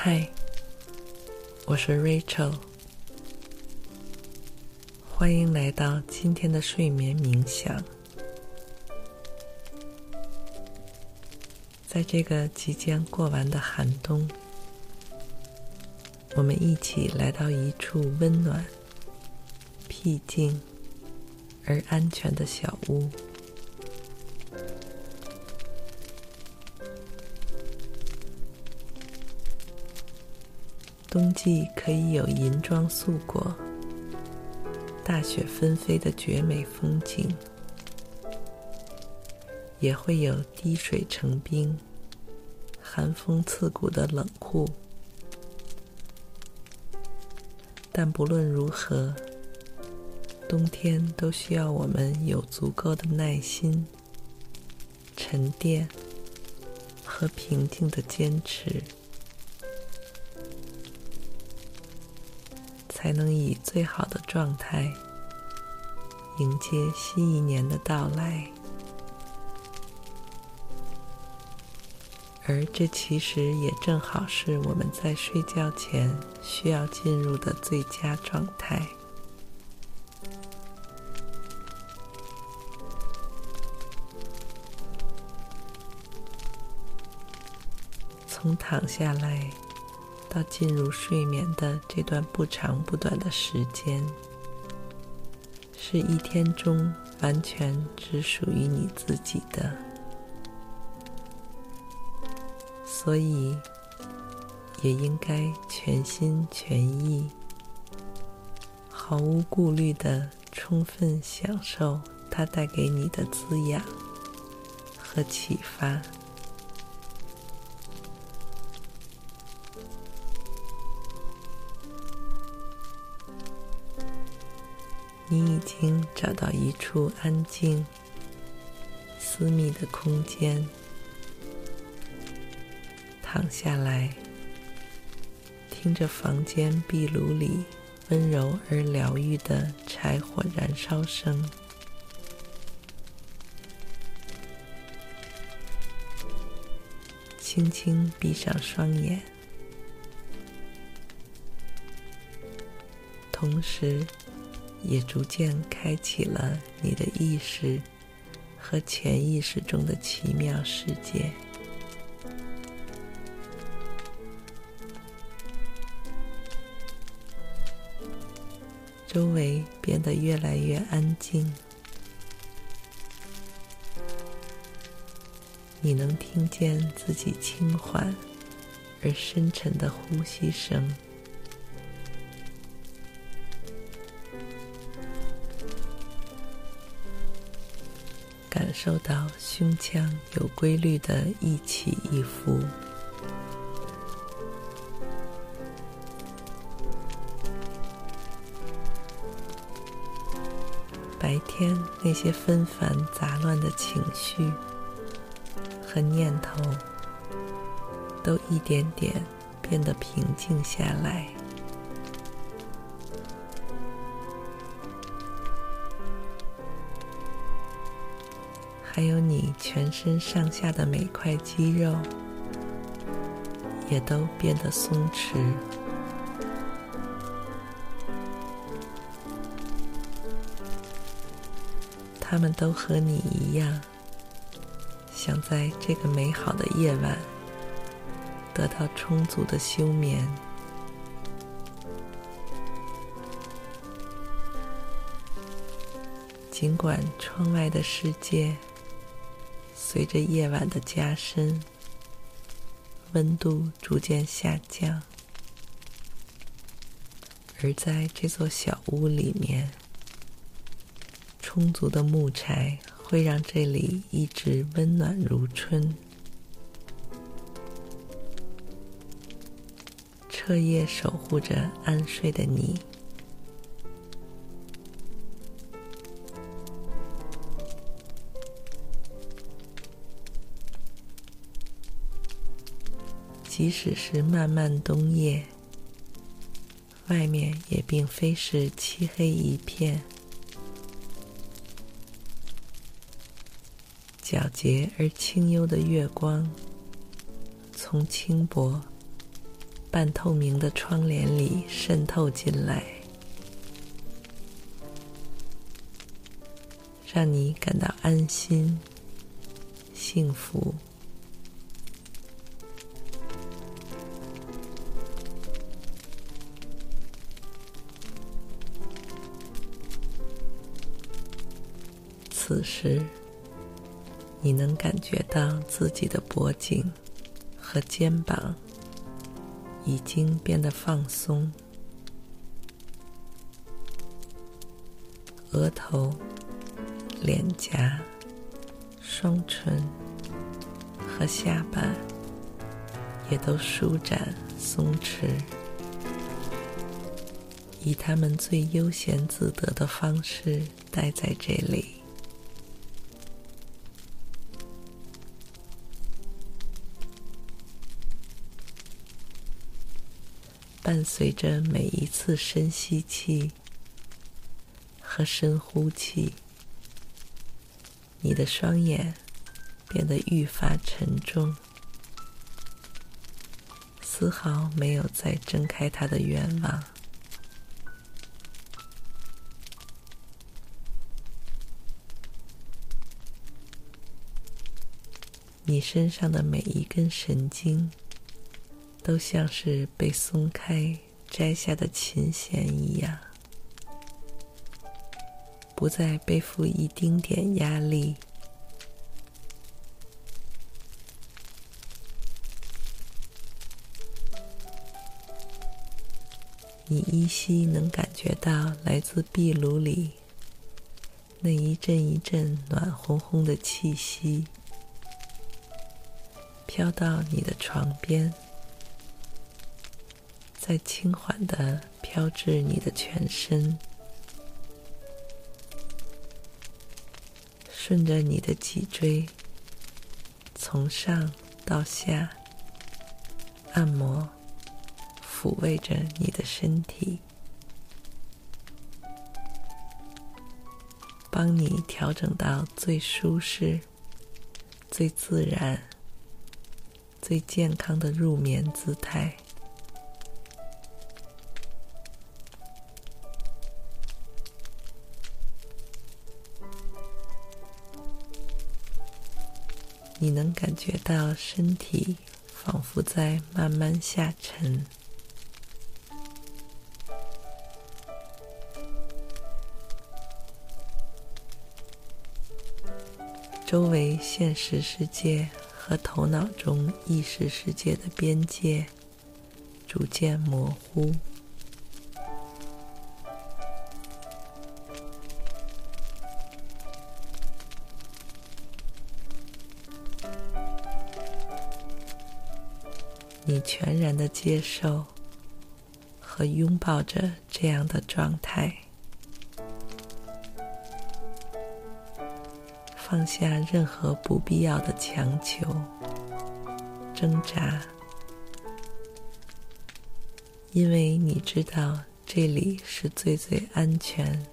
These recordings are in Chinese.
嗨，我是 Rachel，欢迎来到今天的睡眠冥想。在这个即将过完的寒冬，我们一起来到一处温暖、僻静而安全的小屋。冬季可以有银装素裹、大雪纷飞的绝美风景，也会有滴水成冰、寒风刺骨的冷酷。但不论如何，冬天都需要我们有足够的耐心、沉淀和平静的坚持。才能以最好的状态迎接新一年的到来，而这其实也正好是我们在睡觉前需要进入的最佳状态。从躺下来。到进入睡眠的这段不长不短的时间，是一天中完全只属于你自己的，所以也应该全心全意、毫无顾虑的充分享受它带给你的滋养和启发。你已经找到一处安静、私密的空间，躺下来，听着房间壁炉里温柔而疗愈的柴火燃烧声，轻轻闭上双眼，同时，也逐渐开启了你的意识和潜意识中的奇妙世界，周围变得越来越安静，你能听见自己轻缓而深沉的呼吸声。受到胸腔有规律的一起一伏。白天那些纷繁杂乱的情绪和念头，都一点点变得平静下来。还有你全身上下的每块肌肉，也都变得松弛。他们都和你一样，想在这个美好的夜晚得到充足的休眠。尽管窗外的世界，随着夜晚的加深温度逐渐下降。而在这座小屋里面充足的木柴会让这里一直温暖如春。彻夜守护着安睡的你即使是漫漫冬夜，外面也并非是漆黑一片。皎洁而清幽的月光，从轻薄、半透明的窗帘里渗透进来，让你感到安心、幸福。此时，你能感觉到自己的脖颈和肩膀已经变得放松，额头、脸颊、双唇和下巴也都舒展松弛，以他们最悠闲自得的方式待在这里。伴随着每一次深吸气和深呼气，你的双眼变得愈发沉重，丝毫没有再睁开它的愿望。你身上的每一根神经，都像是被松开、摘下的琴弦一样，不再背负一丁点压力。你依稀能感觉到来自壁炉里那一阵一阵暖烘烘的气息，飘到你的床边。在轻缓的飘至你的全身，顺着你的脊椎，从上到下按摩、抚慰着你的身体，帮你调整到最舒适、最自然、最健康的入眠姿态。感觉到身体仿佛在慢慢下沉，周围现实世界和头脑中意识世界的边界逐渐模糊。的接受和拥抱着这样的状态，放下任何不必要的强求、挣扎，因为你知道这里是最最安全、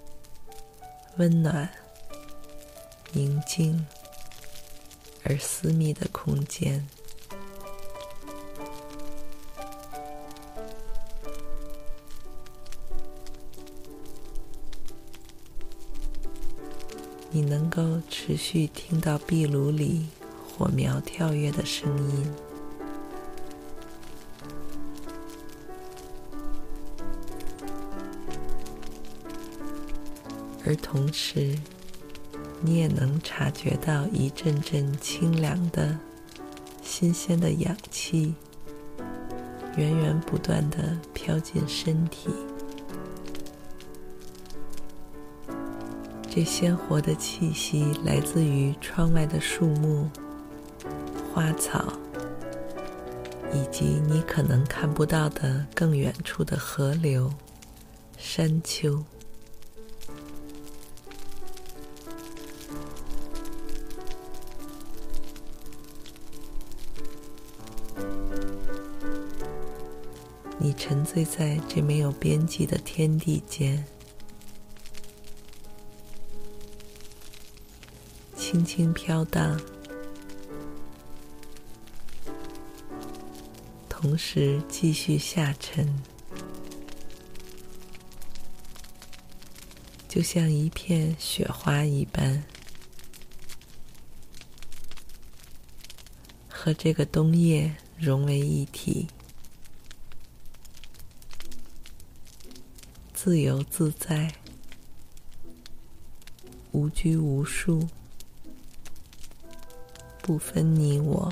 温暖、宁静而私密的空间。你能够持续听到壁炉里火苗跳跃的声音，而同时，你也能察觉到一阵阵清凉的、新鲜的氧气源源不断地飘进身体。这鲜活的气息来自于窗外的树木、花草、以及你可能看不到的更远处的河流、山丘。你沉醉在这没有边际的天地间，轻轻飘荡，同时继续下沉，就像一片雪花一般，和这个冬夜融为一体。自由自在，无拘无束，不分你我。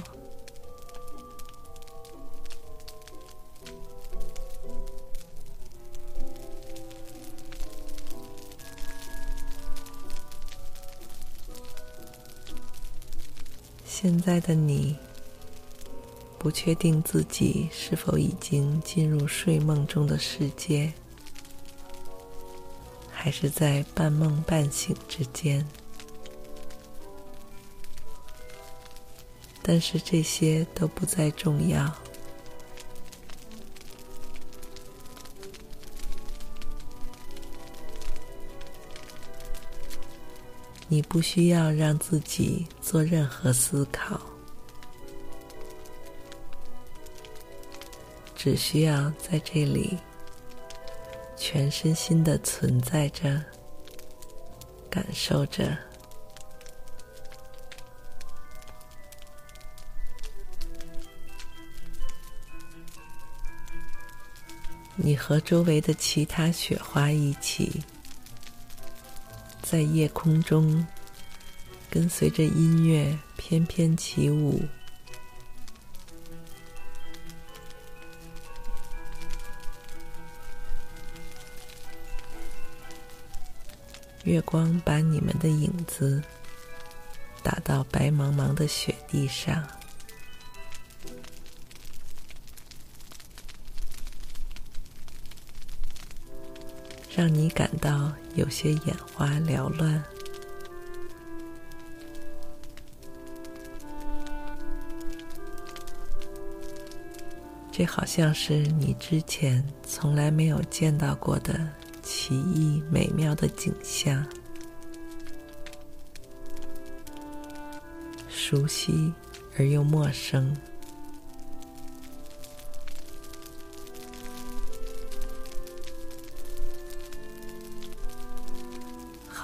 现在的你，不确定自己是否已经进入睡梦中的世界。还是在半梦半醒之间，但是这些都不再重要。你不需要让自己做任何思考，只需要在这里。全身心的存在着，感受着。你和周围的其他雪花一起，在夜空中跟随着音乐翩翩起舞。月光把你们的影子打到白茫茫的雪地上，让你感到有些眼花缭乱。这好像是你之前从来没有见到过的。奇异美妙的景象，熟悉而又陌生，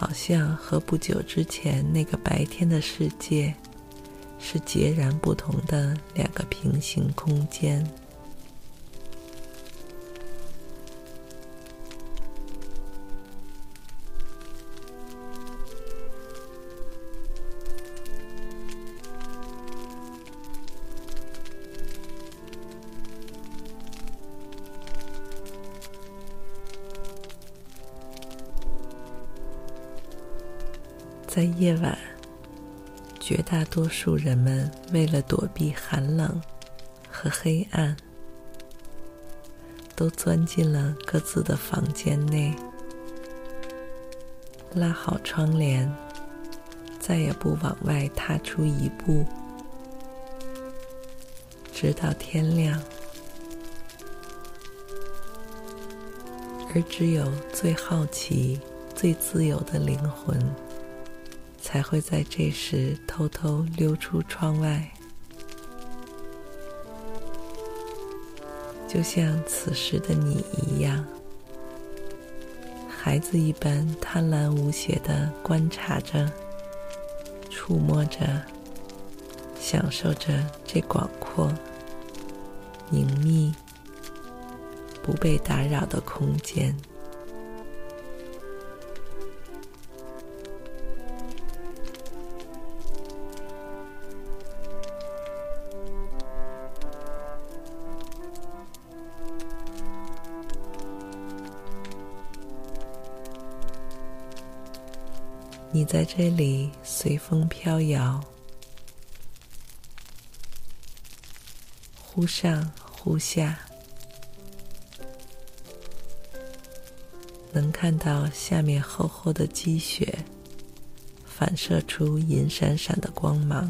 好像和不久之前那个白天的世界是截然不同的两个平行空间。在夜晚，绝大多数人们为了躲避寒冷和黑暗，都钻进了各自的房间内，拉好窗帘，再也不往外踏出一步，直到天亮。而只有最好奇、最自由的灵魂。才会在这时偷偷溜出窗外，就像此时的你一样，孩子一般贪婪无邪地观察着、触摸着、享受着这广阔、隐秘、不被打扰的空间。在这里随风飘摇，忽上忽下，能看到下面厚厚的积雪，反射出银闪闪的光芒，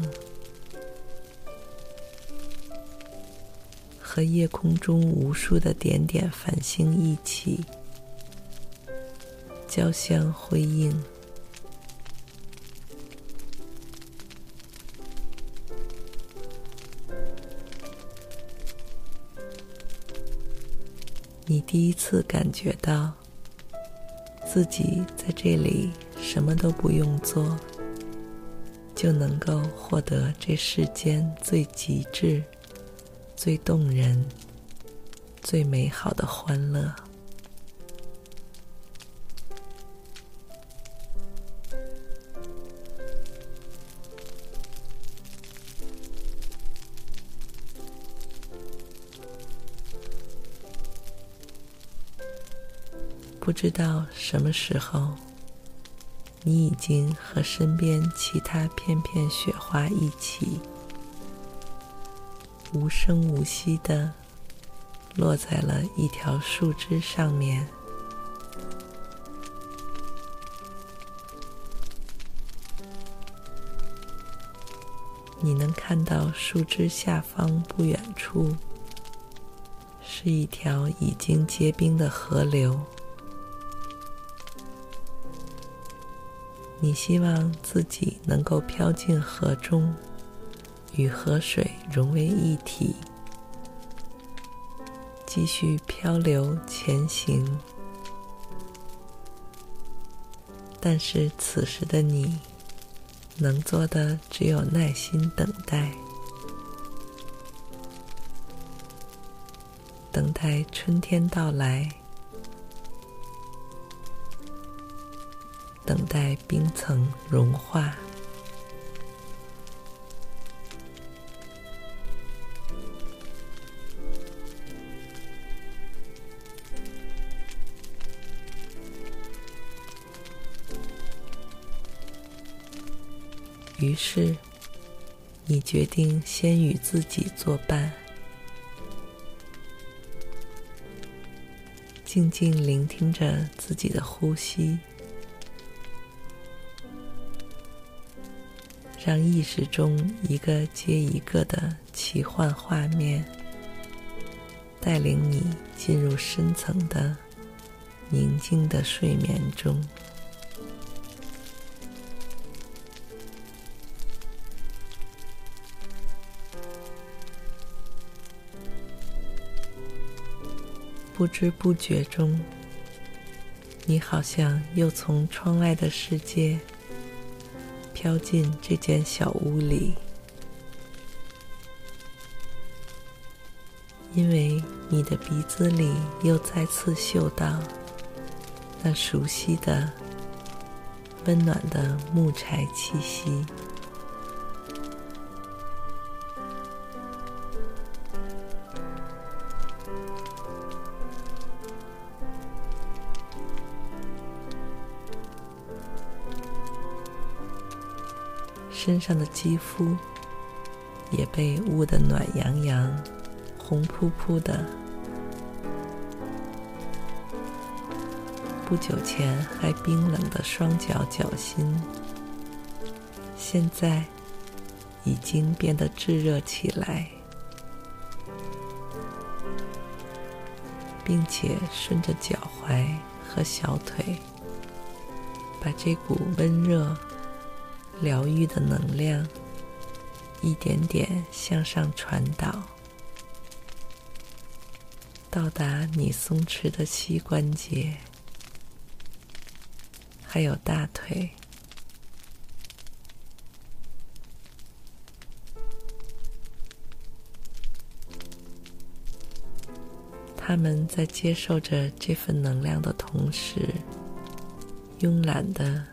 和夜空中无数的点点繁星一起交相辉映。第一次感觉到自己在这里什么都不用做，就能够获得这世间最极致、最动人、最美好的欢乐。不知道什么时候，你已经和身边其他片片雪花一起，无声无息地落在了一条树枝上面。你能看到树枝下方不远处，是一条已经结冰的河流。你希望自己能够飘进河中，与河水融为一体，继续漂流前行。但是此时的你，能做的只有耐心等待，等待春天到来。等待冰层融化，于是你决定先与自己作伴，静静聆听着自己的呼吸。让意识中一个接一个的奇幻画面带领你进入深层的宁静的睡眠中。不知不觉中，你好像又从窗外的世界。飘进这间小屋里，因为你的鼻子里又再次嗅到那熟悉的、温暖的木柴气息。身上的肌肤也被捂得暖洋洋、红扑扑的。不久前还冰冷的双脚脚心，现在已经变得炙热起来，并且顺着脚踝和小腿，把这股温热。疗愈的能量一点点向上传导，到达你松弛的膝关节，还有大腿。他们在接受着这份能量的同时，慵懒的。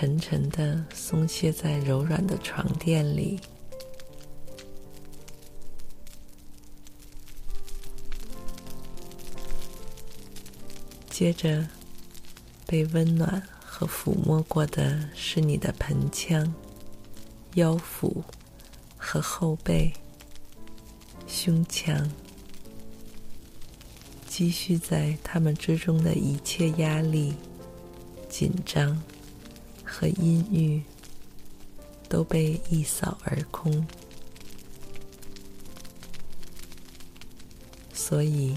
沉沉的松懈在柔软的床垫里，接着被温暖和抚摸过的是你的盆腔、腰腹和后背，胸腔，积蓄在他们之中的一切压力、紧张。和阴郁都被一扫而空。所以，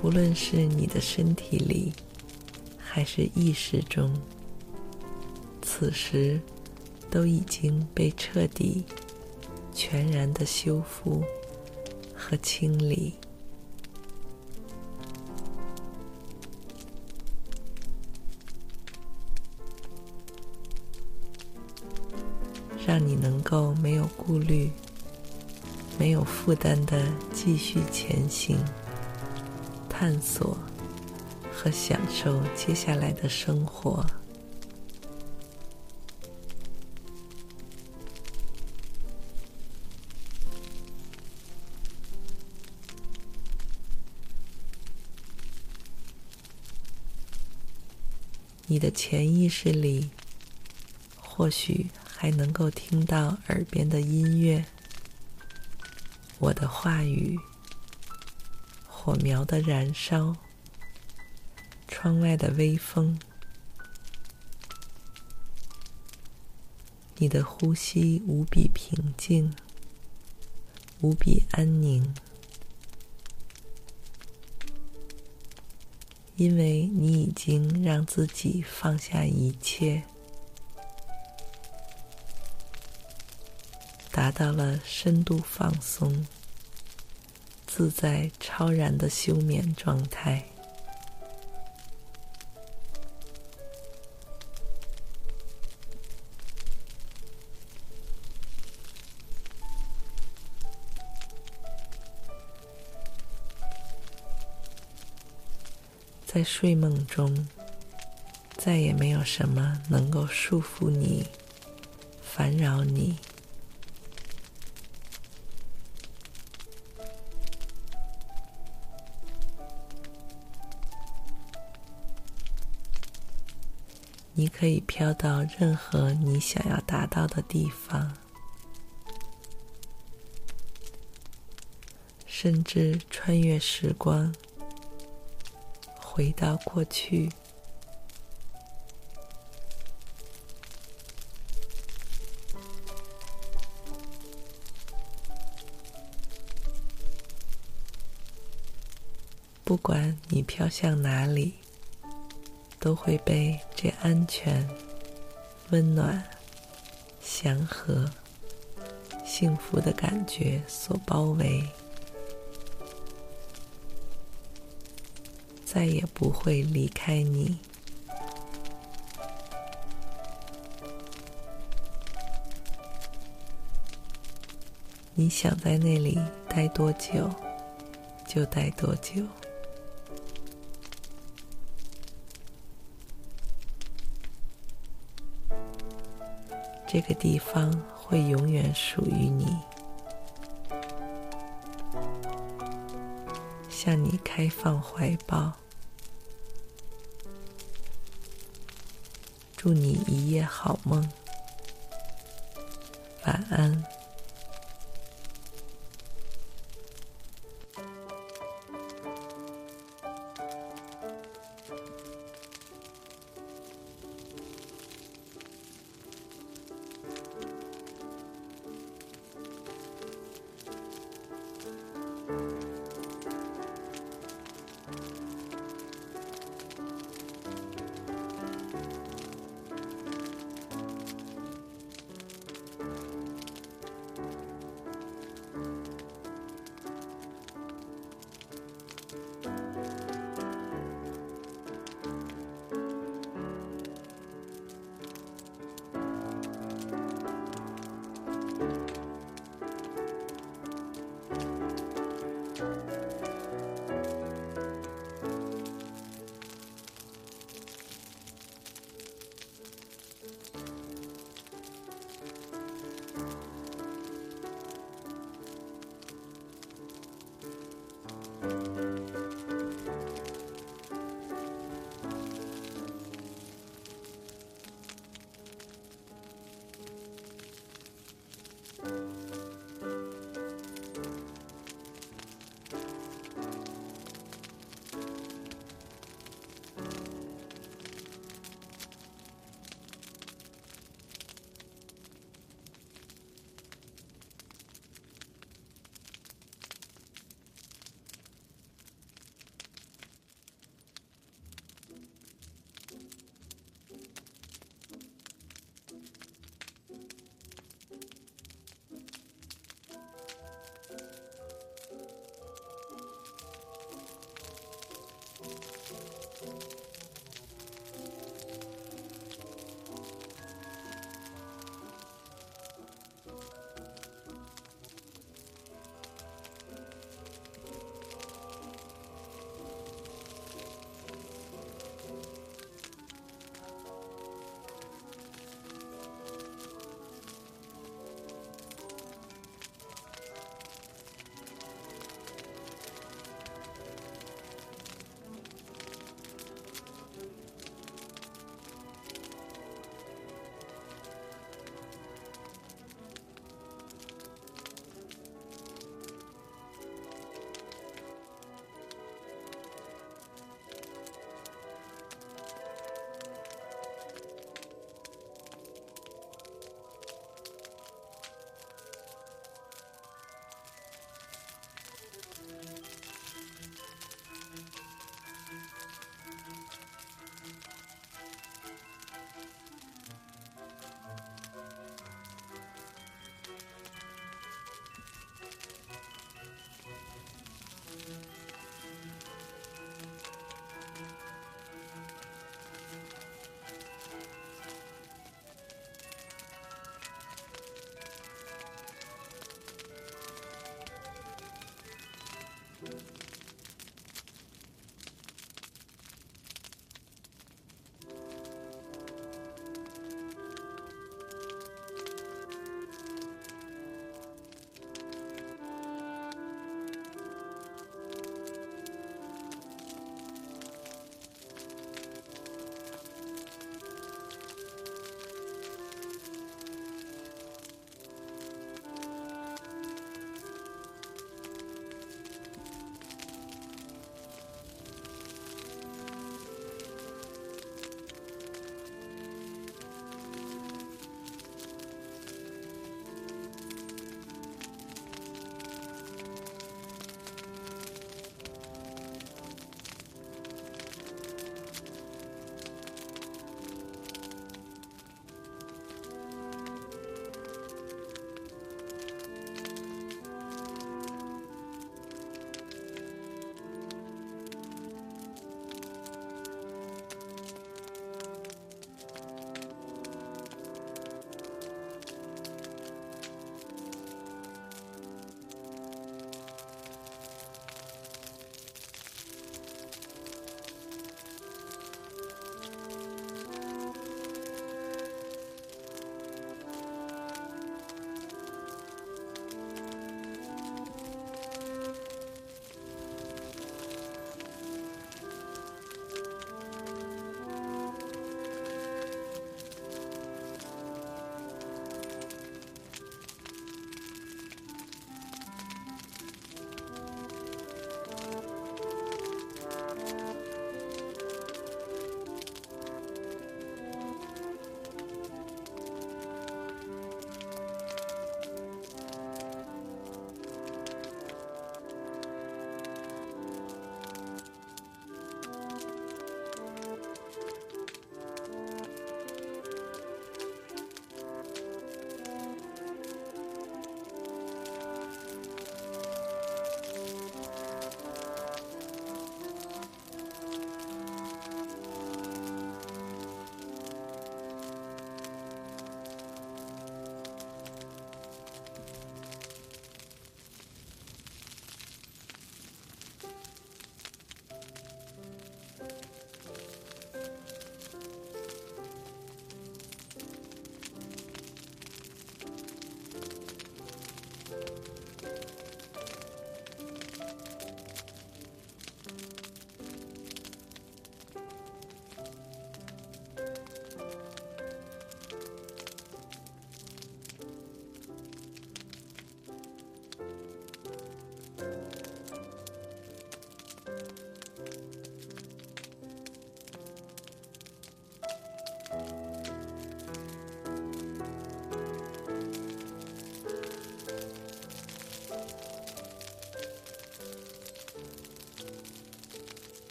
不论是你的身体里，还是意识中，此时都已经被彻底、全然的修复和清理，让你能够没有顾虑。没有负担的继续前行、探索和享受接下来的生活。你的潜意识里，或许还能够听到耳边的音乐。我的话语，火苗的燃烧，窗外的微风，你的呼吸无比平静，无比安宁，因为你已经让自己放下一切。达到了深度放松、自在超然的休眠状态。在睡梦中，再也没有什么能够束缚你、烦扰你。你可以飘到任何你想要达到的地方，甚至穿越时光，回到过去。不管你飘向哪里。都会被这安全、温暖、祥和、幸福的感觉所包围，再也不会离开你。你想在那里待多久，就待多久。这个地方会永远属于你，向你开放怀抱。祝你一夜好梦，晚安。